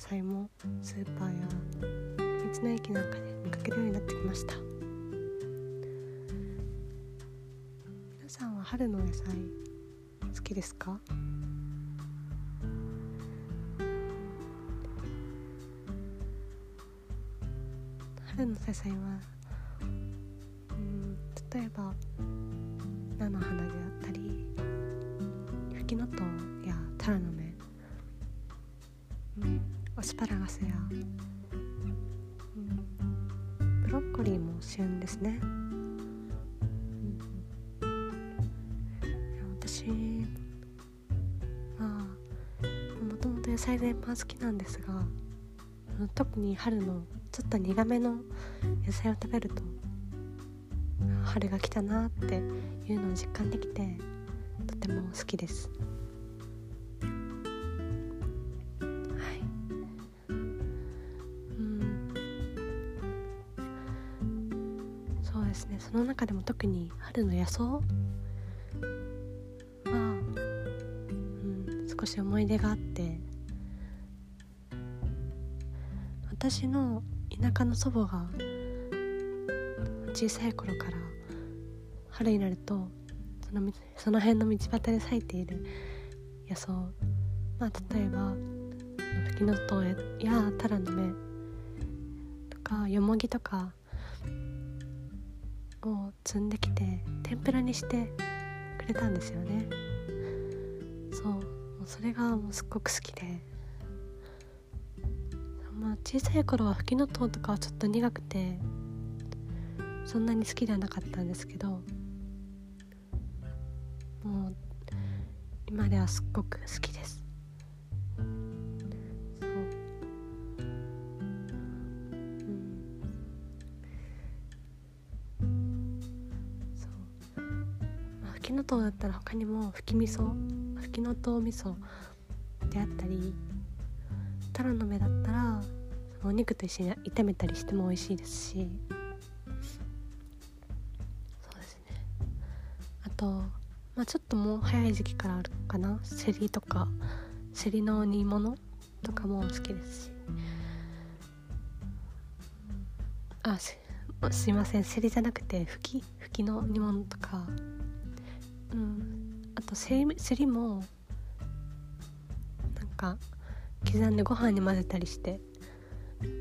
菜もスーパーや道の駅なんかで見かけるようになってきました。皆さんは春の野菜好きですか？春の野菜はうん例えばブロッコリーも旬ですね、うん、私はもともと野菜全般好きなんですが特に春のちょっと苦めの野菜を食べると春が来たなっていうのを実感できてとても好きです。その中でも特に春の野草？は、うん、少し思い出があって。私の田舎の祖母が小さい頃から春になるとそのその辺の道端で咲いている野草。まあ例えばフキノトウやタラの芽とかヨモギとかを摘んできて天ぷらにしてくれたんですよね。そうそれがもうすっごく好きで。まあ小さい頃はフキノトウとかはちょっと苦くてそんなに好きではなかったんですけどもう今ではすっごく好きです。他にもフキ味噌フキノトウ味噌であったりタラの芽だったらお肉と一緒に炒めたりしても美味しいですし。そうですね。あと、まあ、ちょっともう早い時期からあるかな。セリとかセリの煮物とかも好きですし。あすすいません。セリじゃなくてふきふきの煮物とか。うん。あとセリもなんか刻んでご飯に混ぜたりして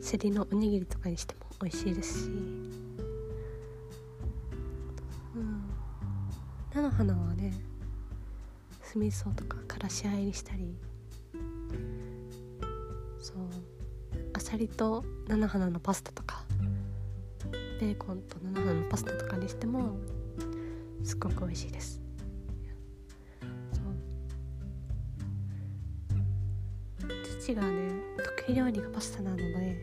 セリのおにぎりとかにしても美味しいですし。うん。菜の花はね酢味噌とかからしあえにしたり。そう。あさりと菜の花のパスタとか。ベーコンと菜の花のパスタとかにしてもすっごく美味しいです。父がね得意料理がパスタなので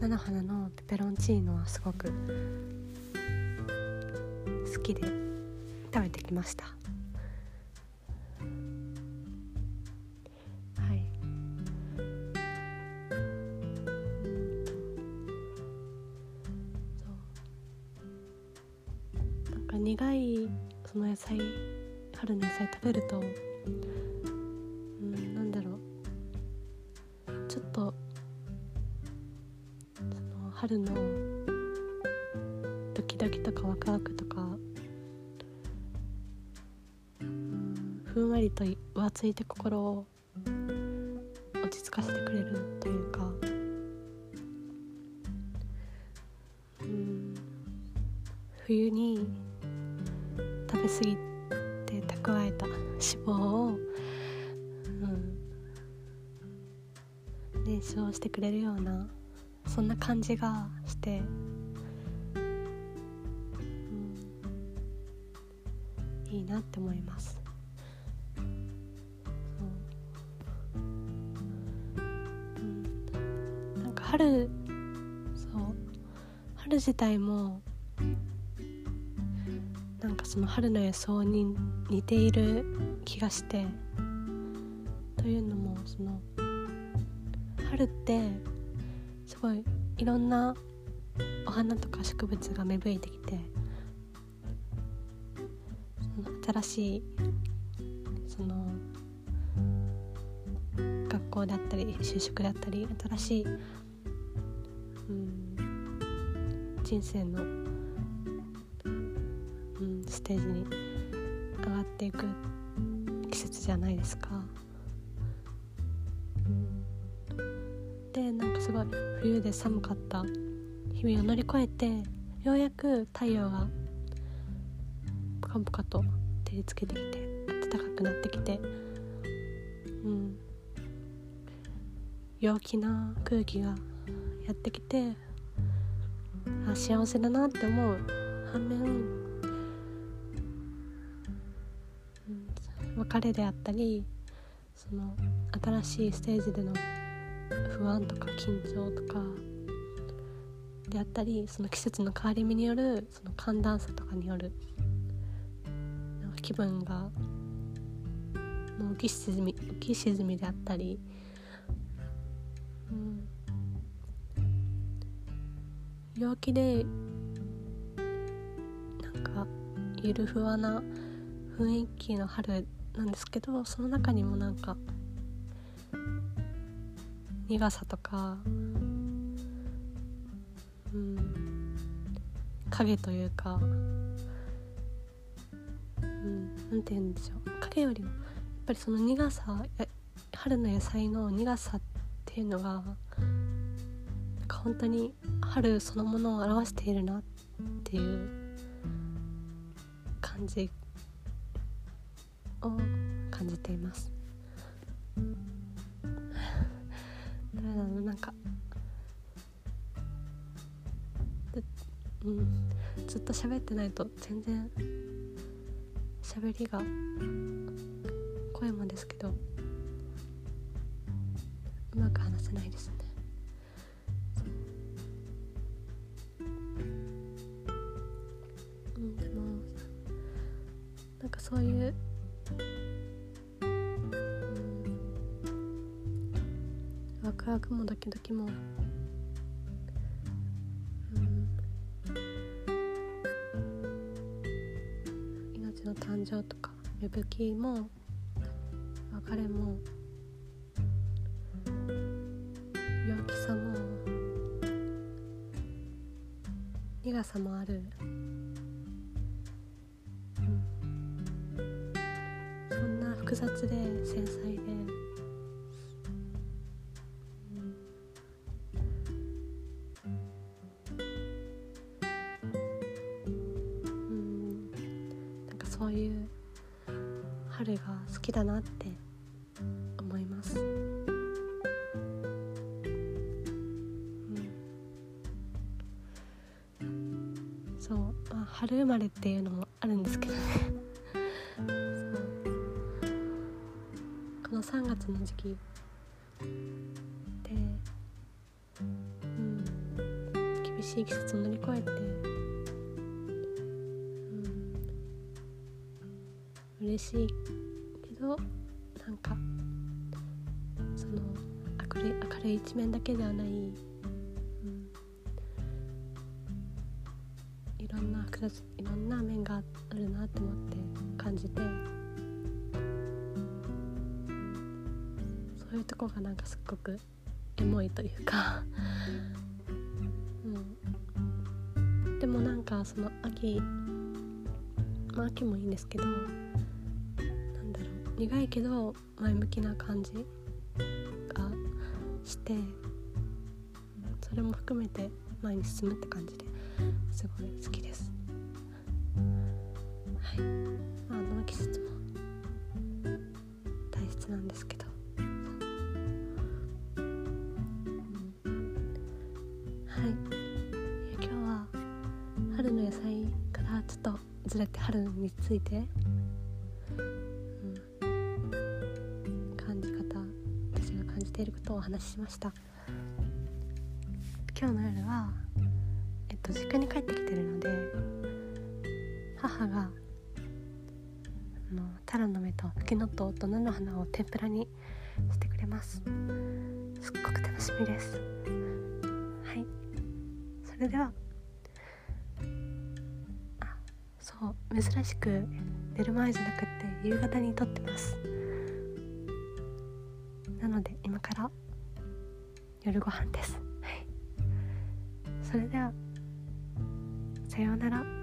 菜の花のペペロンチーノはすごく好きで食べてきました。はい。そう。なんか苦いその野菜春の野菜食べるとう。んなんだろう。ちょっとその春のドキドキとかワクワクとかうんふんわりと浮ついて心を落ち着かせてくれるというか。うん。冬に食べ過ぎて脂肪を、うん、燃焼してくれるようなそんな感じがして、うん、いいなって思います。なんか春そう。春自体もその春の予想に似ている気がしてというのもその春ってすごいいろんなお花とか植物が芽吹いてきてその新しいその学校であったり就職であったり新しい、うん、人生の、ステージに上がっていく季節じゃないですか。でなんかすごい冬で寒かった日々を乗り越えてようやく太陽がポカポカと照りつけてきて暖かくなってきてうん陽気な空気がやってきてあ幸せだなって思う反面、別れであったりその新しいステージでの不安とか緊張とかであったりその季節の変わり目によるその寒暖差とかによるなんか気分がの浮き沈み浮き沈みであったり、うん、陽気でなんかゆるふわな雰囲気の春なんですけどその中にもなんか苦さとかうん影というかうんなんて言うんでしょう。影よりもやっぱりその苦さ春の野菜の苦さっていうのがなんか本当に春そのものを表しているなっていう感じを感じていますだ。なんかうんずっと喋ってないと全然喋りが声もですけどうまく話せないですねうんでもなんかそういうワクもドキドキも、うん、命の誕生とか芽吹きも別れも陽気さも苦さもある、そんな複雑で繊細でそういう春が好きだなって思います。うん、そう、まあ、春生まれっていうのもあるんですけどね。そう。この3月の時期。で、うん、厳しい季節を乗り越えて嬉しい。けどなんかその明るい明るい一面だけではない、うん、いろんな複雑いろんな面があるなって思って感じて。そういうとこがなんかすっごくエモいというか。うん、でもなんかその秋まあ秋もいいんですけど苦いけど前向きな感じがしてそれも含めて前に進むって感じですごい好きです。はい。まああの季節も大切なんですけど、うん、はい。今日は春の野菜からちょっとずれて春についてていることをお話ししました。今日の夜はえっと実家に帰ってきてるので母があのタラの芽とフキノトウと菜の花を天ぷらにしてくれます。すっごく楽しみです。はい。それではあそう珍しく寝る前じゃなくって夕方に撮ってます。ので今から夜ご飯です。それではさようなら。